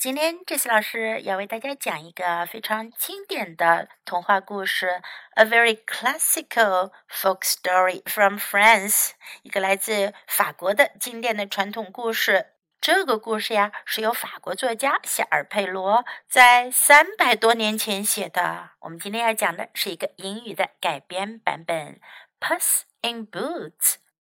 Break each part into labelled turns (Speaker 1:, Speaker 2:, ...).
Speaker 1: 今天这次老师要为大家讲一个非常经典的童话故事，a very classical folk story from France，一个来自法国的经典的传统故事。这个故事呀，是由法国作家夏尔佩罗在三百多年前写的。我们今天要讲的是一个英语的改编版本，《Puss in Boots》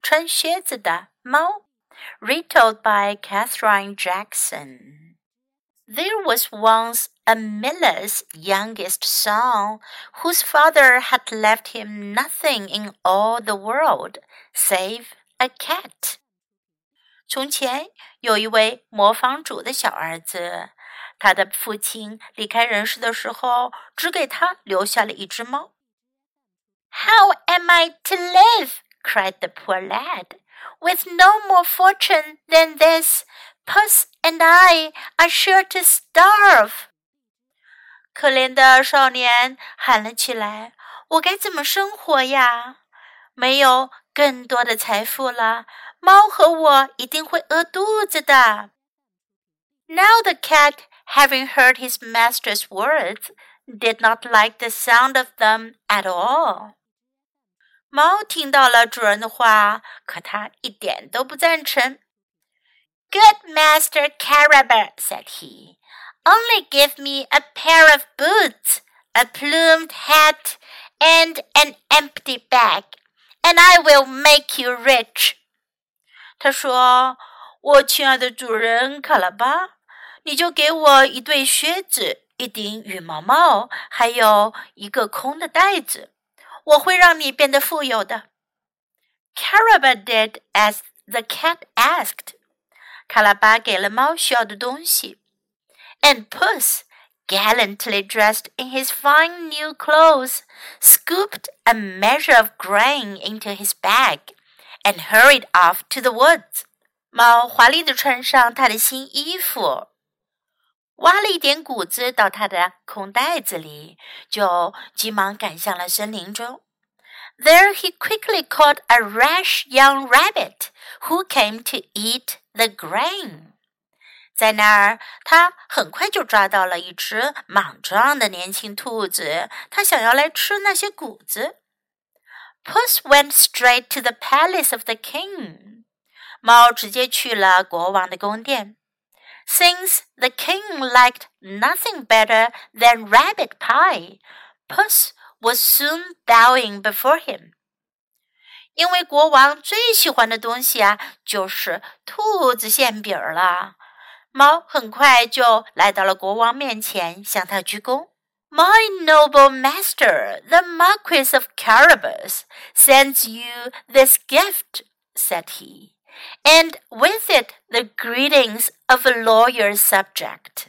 Speaker 1: 穿靴子的猫，retold by Catherine Jackson。There was once a miller's youngest son whose father had left him nothing in all the world save a cat. 从前有一位磨坊主的小儿子，他的父亲离开人世的时候，只给他留下了一只猫。How am I to live? cried the poor lad. With no more fortune than this, Puss and I are sure to starve. 可怜的少年喊了起来：“我该怎么生活呀？没有更多的财富了，猫和我一定会饿肚子的。” Now the cat, having heard his master's words, did not like the sound of them at all. 猫听到了主人的话，可它一点都不赞成。 Good Master Carabas, said he, only give me a pair of boots, a plumed hat, and an empty bag, and I will make you rich. 他说：“我亲爱的主人卡拉巴，你就给我一对靴子、一顶羽毛帽，还有一个空的袋子，我会让你变得富有的。” Caraba did as the cat asked. 卡拉巴给了猫需要的东西，and Puss, gallantly dressed in his fine new clothes, scooped a measure of grain into his bag and hurried off to the woods. 猫华丽的穿上它的新衣服，挖了一点谷子到它的空袋子里，就急忙赶向了森林中。There he quickly caught a rash young rabbit who came to eat the grain。在那儿，他很快就抓到了一只莽撞的年轻兔子，它想要来吃那些谷子。Puss went straight to the palace of the king。猫直接去了国王的宫殿。Since the king liked nothing better than rabbit pie, Puss was soon bowing before him. 因为国王最喜欢的东西啊，就是兔子馅饼了。猫很快就来到了国王面前，向他鞠躬。My noble master, the Marquis of Carabas, sends you this gift," said he, "and with it the greetings of a loyal subject."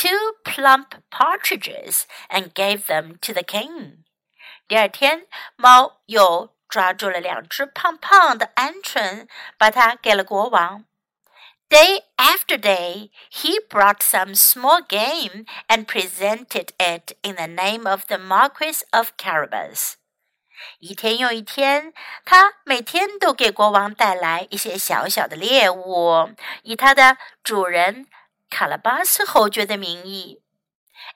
Speaker 1: two plump partridges and gave them to the king. 第二天，猫又抓住了两只胖胖的鹌鹑，把它给了国王。Day after day, he brought some small game and presented it in the name of the Marquis of Carabas. 一天又一天，他每天都给国王带来一些小小的猎物，以他的主人 卡拉巴斯侯爵的名义。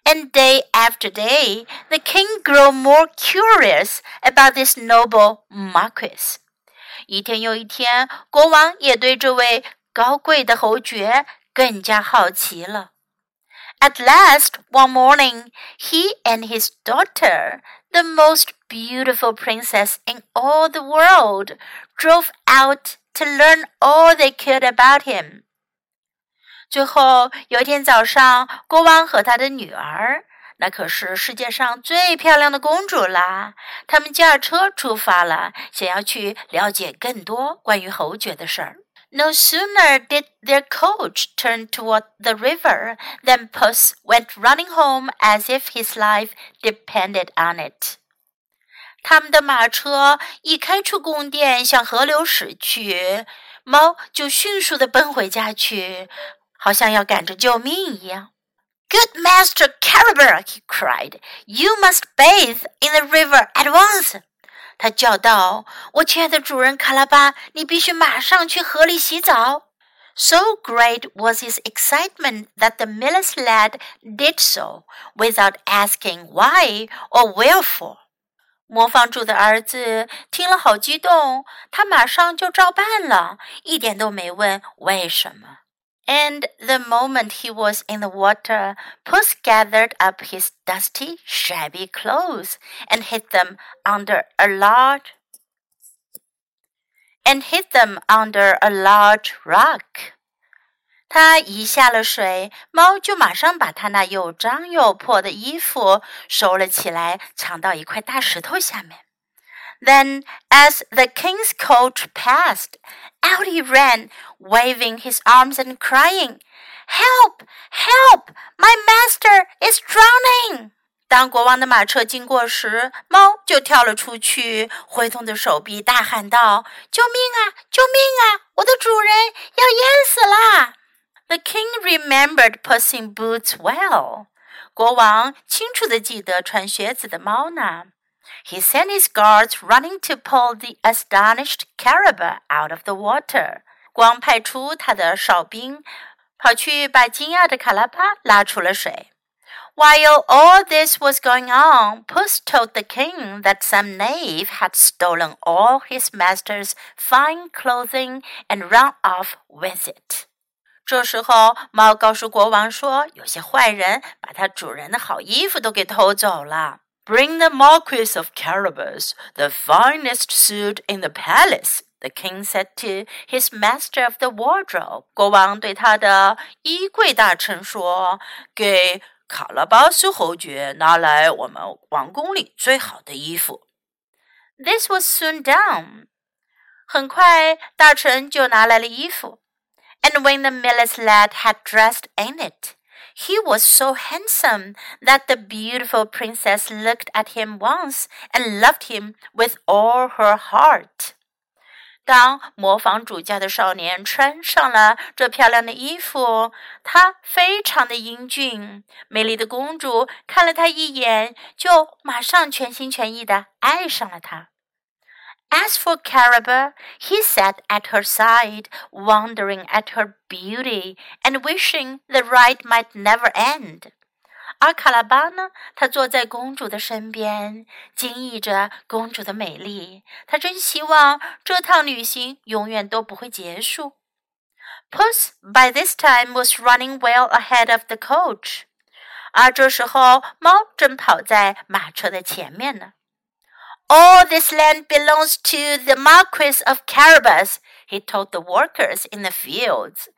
Speaker 1: And day after day, the king grew more curious about this noble marquis. 一天又一天，国王也对这位高贵的侯爵更加好奇了。At last, one morning, he and his daughter, the most beautiful princess in all the world, drove out to learn all they could about him. 最后有一天早上，国王和他的女儿，那可是世界上最漂亮的公主啦，他们驾车出发了，想要去了解更多关于侯爵的事儿。No sooner did their coach turn toward the river than Puss went running home as if his life depended on it. 他们的马车一开出宫殿，向河流驶去，猫就迅速地奔回家去，好像要赶着救命一样。Good master Carabas, he cried, you must bathe in the river at once. 他叫道：“我亲爱的主人卡拉巴，你必须马上去河里洗澡。” So great was his excitement that the miller's lad did so without asking why or wherefore. 磨坊主的儿子听了好激动，他马上就照办了，一点都没问为什么。And the moment he was in the water, Puss gathered up his dusty, shabby clothes and hid them under a large and hid them under a large rock. 他一下了水，猫就马上把他那又脏又破的衣服收了起来，藏到一块大石头下面。Then, as the king's coach passed, out he ran, waving his arms and crying, "Help! Help! My master is drowning!" 当国王的马车经过时，猫就跳了出去，挥动着手臂，大喊道：“救命啊！救命啊！我的主人要淹死啦！” The king remembered Puss in Boots well. 国王清楚地记得穿靴子的猫呢。 he sent his guards running to pull the astonished Carabas out of the water。光派出他的哨兵，跑去把惊讶的卡拉巴拉出了水。While all this was going on, Puss told the king that some knave had stolen all his master's fine clothing and run off with it. 这时候，猫告诉国王说，有些坏人把他主人的好衣服都给偷走了。Bring the Marquis of Carabas the finest suit in the palace. The king said to his master of the wardrobe. 国王对他的衣柜大臣说：“给卡拉巴斯侯爵拿来我们王宫里最好的衣服。” This was soon done. 很快，大臣就拿来了衣服。and when the miller's lad had dressed in it, he was so handsome that the beautiful princess looked at him once and loved him with all her heart. 当模仿主教的少年穿上了这漂亮的衣服，他非常的英俊。美丽的公主看了他一眼，就马上全心全意的爱上了他。 as for Caraba, he sat at her side, wondering at her beauty and wishing the ride might never end. 而卡拉巴呢？他坐在公主的身边，惊异着公主的美丽。他真希望这趟旅行永远都不会结束。Puss by this time was running well ahead of the coach，而这时候猫正跑在马车的前面呢。 all this land belongs to the Marquis of Carabas, he told the workers in the fields.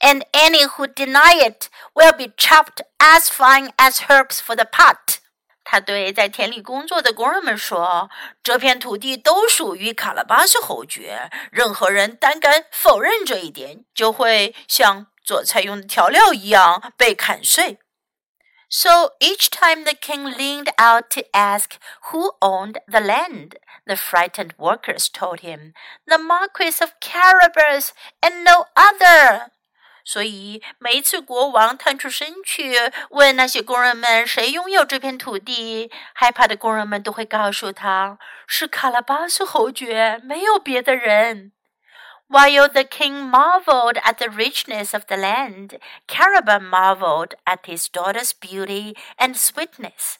Speaker 1: And any who deny it will be chopped as fine as herbs for the pot. 他对在田里工作的工人们说：“这片土地都属于卡拉巴斯侯爵。任何人胆敢否认这一点，就会像做菜用的调料一样被砍碎。” ” So each time the king leaned out to ask who owned the land, the frightened workers told him, The Marquis of Carabas and no other. 所以每一次国王探出身去问那些工人们谁拥有这片土地，害怕的工人们都会告诉他是卡拉巴斯侯爵，没有别的人。 while the king marveled at the richness of the land, Carabas marveled at his daughter's beauty and sweetness.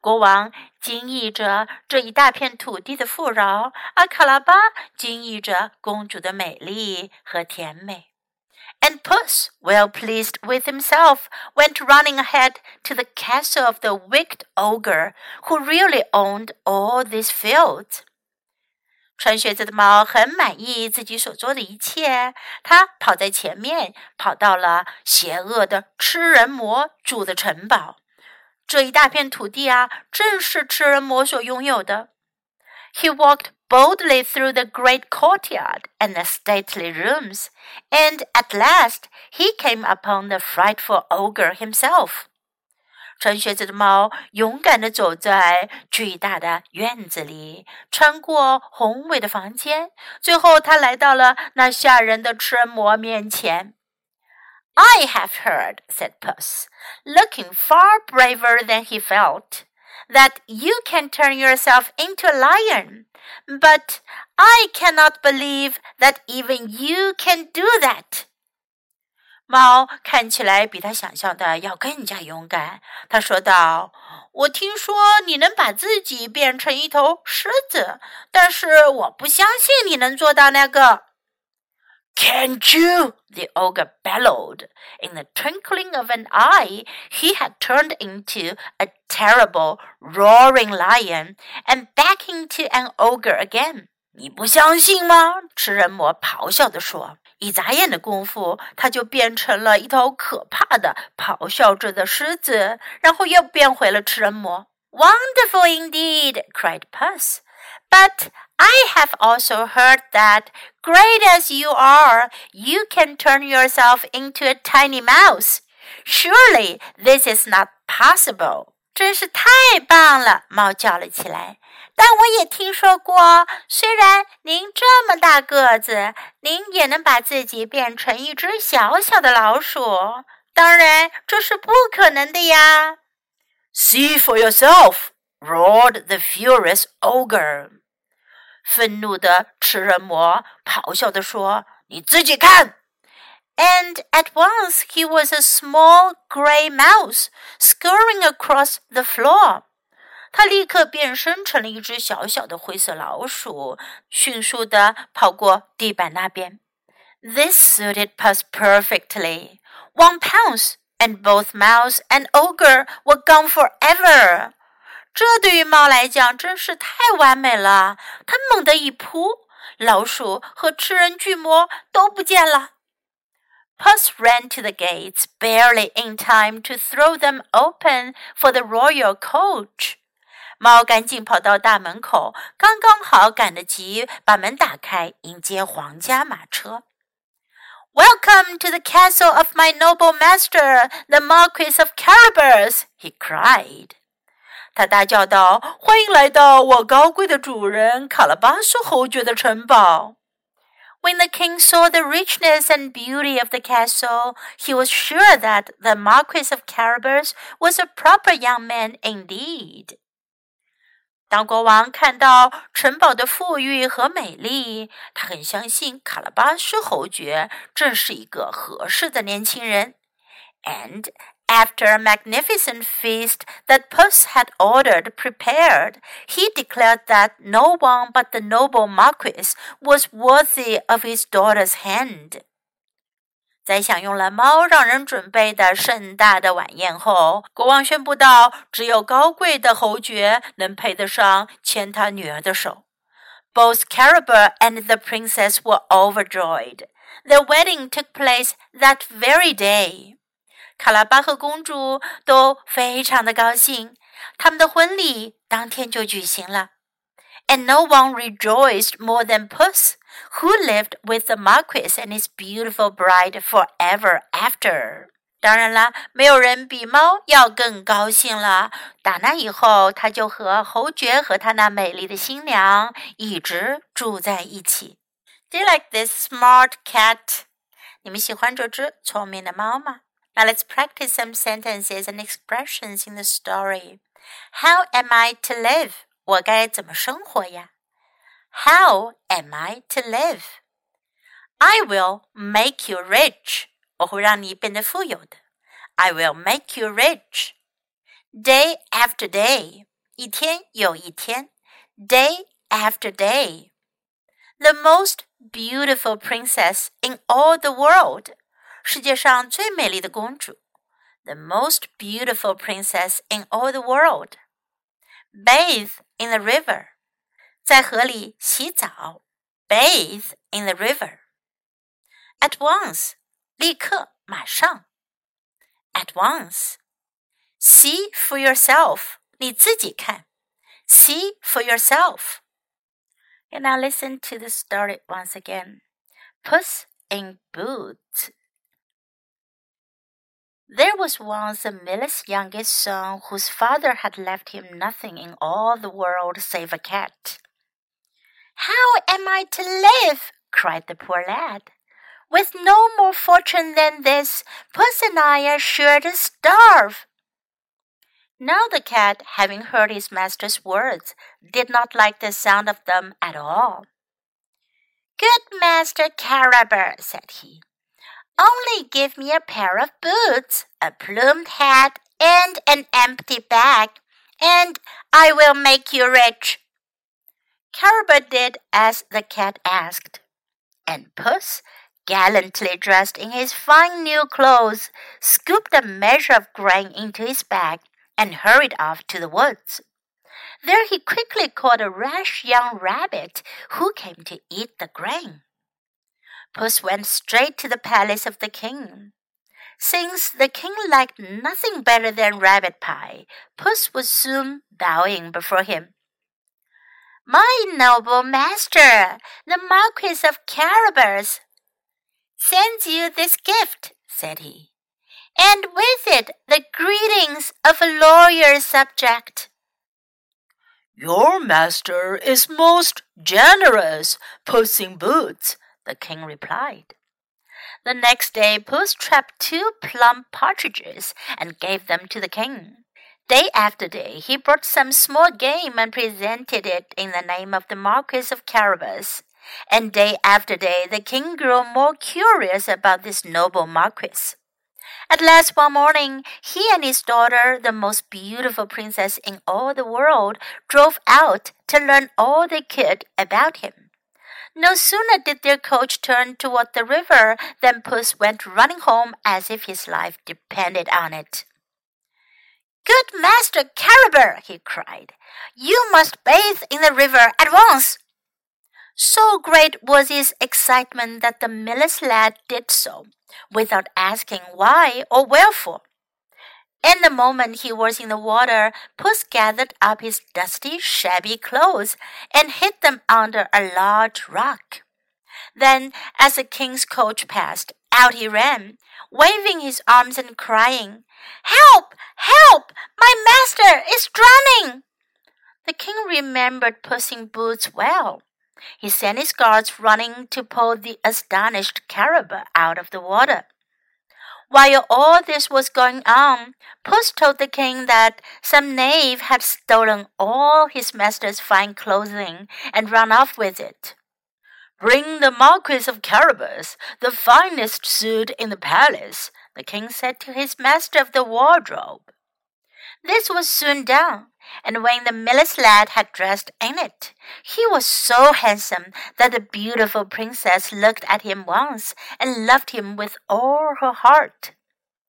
Speaker 1: 国王惊异着这一大片土地的富饶，而卡拉巴惊异着公主的美丽和甜美。And Puss, well pleased with himself, went running ahead to the castle of the wicked ogre, who really owned all these fields. 穿靴子的猫很满意自己所做的一切，它跑在前面，跑到了邪恶的吃人魔住的城堡。这一大片土地啊，正是吃人魔所拥有的。 he walked boldly through the great courtyard and the stately rooms, and at last he came upon the frightful ogre himself. 穿靴子的猫勇敢地走在巨大的院子里，穿过宏伟的房间，最后他来到了那吓人的吃人魔面前。I have heard, said Puss, looking far braver than he felt, that you can turn yourself into a lion, but I cannot believe that even you can do that. 猫看起来比他想象的要更加勇敢。他说道：“我听说你能把自己变成一头狮子，但是我不相信你能做到那个。” Can't you? The ogre bellowed. In the twinkling of an eye, he had turned into a terrible, roaring lion and back into an ogre again. 你不相信吗？吃人魔咆哮地说。一眨眼的功夫，它就变成了一头可怕的咆哮着的狮子，然后又变回了吃人魔。Wonderful indeed! cried Puss. But I have also heard that, great as you are, you can turn yourself into a tiny mouse. Surely this is not possible. 真是太棒了！猫叫了起来。但我也听说过，虽然您这么大个子，您也能把自己变成一只小小的老鼠。当然，这是不可能的呀。See for yourself! roared the furious ogre. 愤怒的吃人魔咆哮地说：“你自己看。” And at once he was a small gray mouse scurrying across the floor. 他立刻变身成了一只小小的灰色老鼠，迅速地跑过地板那边。This suited Puss perfectly. One pounce, and both mouse and ogre were gone forever. 这对于猫来讲真是太完美了。它猛地一扑，老鼠和吃人巨魔都不见了。Puss ran to the gates, barely in time to throw them open for the royal coach. 猫赶紧跑到大门口，刚刚好赶得及把门打开，迎接皇家马车。Welcome to the castle of my noble master, the Marquis of Carabas! he cried. 他大叫道：“欢迎来到我高贵的主人卡拉巴斯侯爵的城堡。” When the king saw the richness and beauty of the castle, he was sure that the Marquis of Carabas was a proper young man indeed. 当国王看到城堡的富裕和美丽，他很相信卡拉巴斯侯爵正是一个合适的年轻人。And after a magnificent feast that Puss had ordered prepared, he declared that no one but the noble Marquis was worthy of his daughter's hand. 在享用了猫让人准备的盛大的晚宴后，国王宣布道：“只有高贵的侯爵能配得上牵他女儿的手。” Both Carabas and the princess were overjoyed. The wedding took place that very day. 卡拉巴和公主都非常的高兴，他们的婚礼当天就举行了。And no one rejoiced more than Puss who lived with the Marquis and his beautiful bride forever after. 当然啦，没有人比猫要更高兴了。打那以后，他就和侯爵和他那美丽的新娘一直住在一起。Do you like this smart cat？你们喜欢这只聪明的猫吗？Now let's practice some sentences and expressions in the story. How am I to live？我该怎么生活呀 ？how am I to live? I will make you rich. 我会让你变得富有的。I will make you rich. Day after day. 一天又一天。Day after day. The most beautiful princess in all the world. 世界上最美丽的公主。The most beautiful princess in all the world. Bathe in the river. 在河里洗澡，bathe in the river. At once，立刻，马上。At once. See for yourself，你自己看。See for yourself. And now listen to the story once again. Puss in Boots. There was once a miller's youngest son whose father had left him nothing in all the world save a cat. How am I to live? cried the poor lad. With no more fortune than this, Puss and I are sure to starve. Now the cat, having heard his master's words, did not like the sound of them at all. Good Master Carabas, said he, only give me a pair of boots, a plumed hat, and an empty bag, and I will make you rich. Carabas did as the cat asked, and Puss, gallantly dressed in his fine new clothes, scooped a measure of grain into his bag and hurried off to the woods. There he quickly caught a rash young rabbit who came to eat the grain. Puss went straight to the palace of the king. Since the king liked nothing better than rabbit pie, Puss was soon bowing before him. My noble master, the Marquis of Carabas, sends you this gift, said he and with it the greetings of a loyal subject.
Speaker 2: Your master is most generous, Puss in Boots, the king replied.
Speaker 1: The next day Puss trapped two plump partridges and gave them to the king. Day after day he brought some small game and presented it in the name of the Marquis of Carabas. And day after day the king grew more curious about this noble marquis. At last one morning, he and his daughter, the most beautiful princess in all the world, drove out to learn all they could about him. No sooner did their coach turn toward the river than Puss went running home as if his life depended on it. Good Master Carabas, he cried, you must bathe in the river at once. So great was his excitement that the miller's lad did so, without asking why or wherefore. In the moment he was in the water, Puss gathered up his dusty, shabby clothes and hid them under a large rock. Then, as the king's coach passed, out he ran, waving his arms and crying, Help! Help! My master is drowning! The king remembered Puss in Boots well. He sent his guards running to pull the astonished Carabas out of the water. While all this was going on, Puss told the king that some knave had stolen all his master's fine clothing and run off with it.
Speaker 2: Bring the Marquis of Carabas, the finest suit in the palace, the king said to his master of the wardrobe.
Speaker 1: This was soon done, and when the miller's lad had dressed in it, he was so handsome that the beautiful princess looked at him once and loved him with all her heart.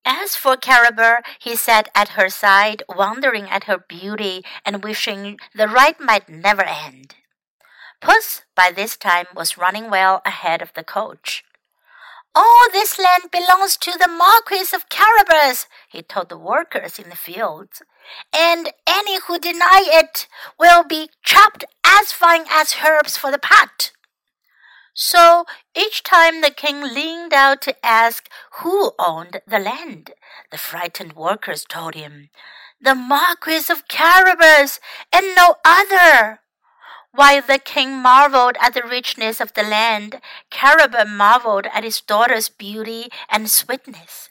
Speaker 1: As for Carabas, he sat at her side, wondering at her beauty and wishing the ride might never end. Puss, by this time, was running well ahead of the coach. All this land belongs to the Marquis of Carabas, he told the workers in the fields, and any who deny it will be chopped as fine as herbs for the pot. So each time the king leaned out to ask who owned the land, the frightened workers told him, The Marquis of Carabas and no other. While the king marveled at the richness of the land, Carabas marveled at his daughter's beauty and sweetness.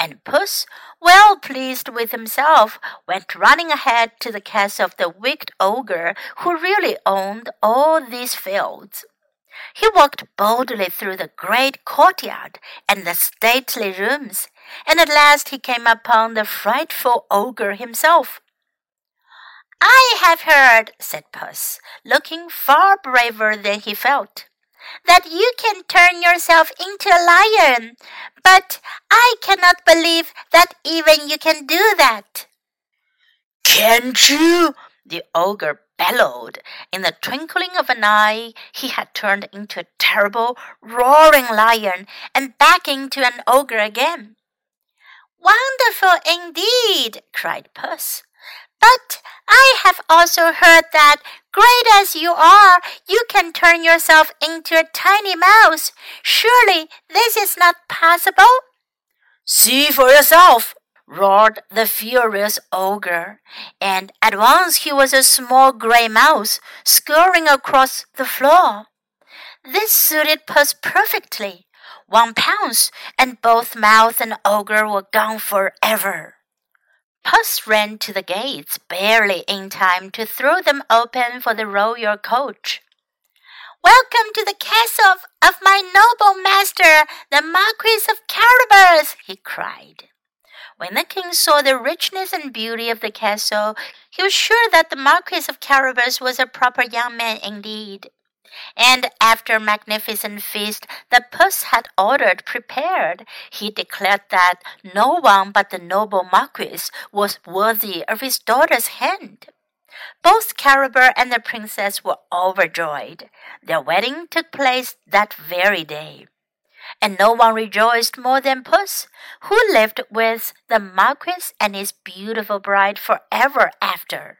Speaker 1: And Puss, well pleased with himself, went running ahead to the castle of the wicked ogre who really owned all these fields. He walked boldly through the great courtyard and the stately rooms, and at last he came upon the frightful ogre himself. I have heard, said Puss, looking far braver than he felt, that you can turn yourself into a lion, but I cannot believe that even you can do that.
Speaker 2: Can't you? The ogre bellowed. In the twinkling of an eye, he had turned into a terrible, roaring lion and back into an ogre again.
Speaker 1: Wonderful indeed, cried Puss. But I have also heard that, great as you are, you can turn yourself into a tiny mouse. Surely this is not possible?
Speaker 2: See for yourself, roared the furious ogre, and at once he was a small gray mouse scurrying across the floor. This suited Puss perfectly. One pounce, and both mouse and ogre were gone forever. Puss ran to the gates barely in time to throw them open for the royal coach.
Speaker 1: Welcome to the castle of, of my noble master, the Marquis of Carabas, he cried.
Speaker 2: When the king saw the richness and beauty of the castle, he was sure that the Marquis of Carabas was a proper young man indeed. And after a magnificent feast the Puss had ordered prepared, he declared that no one but the noble Marquis was worthy of his daughter's hand. Both Carabas and the princess were overjoyed. Their wedding took place that very day and no one rejoiced more than Puss, who lived with the Marquis and his beautiful bride forever after.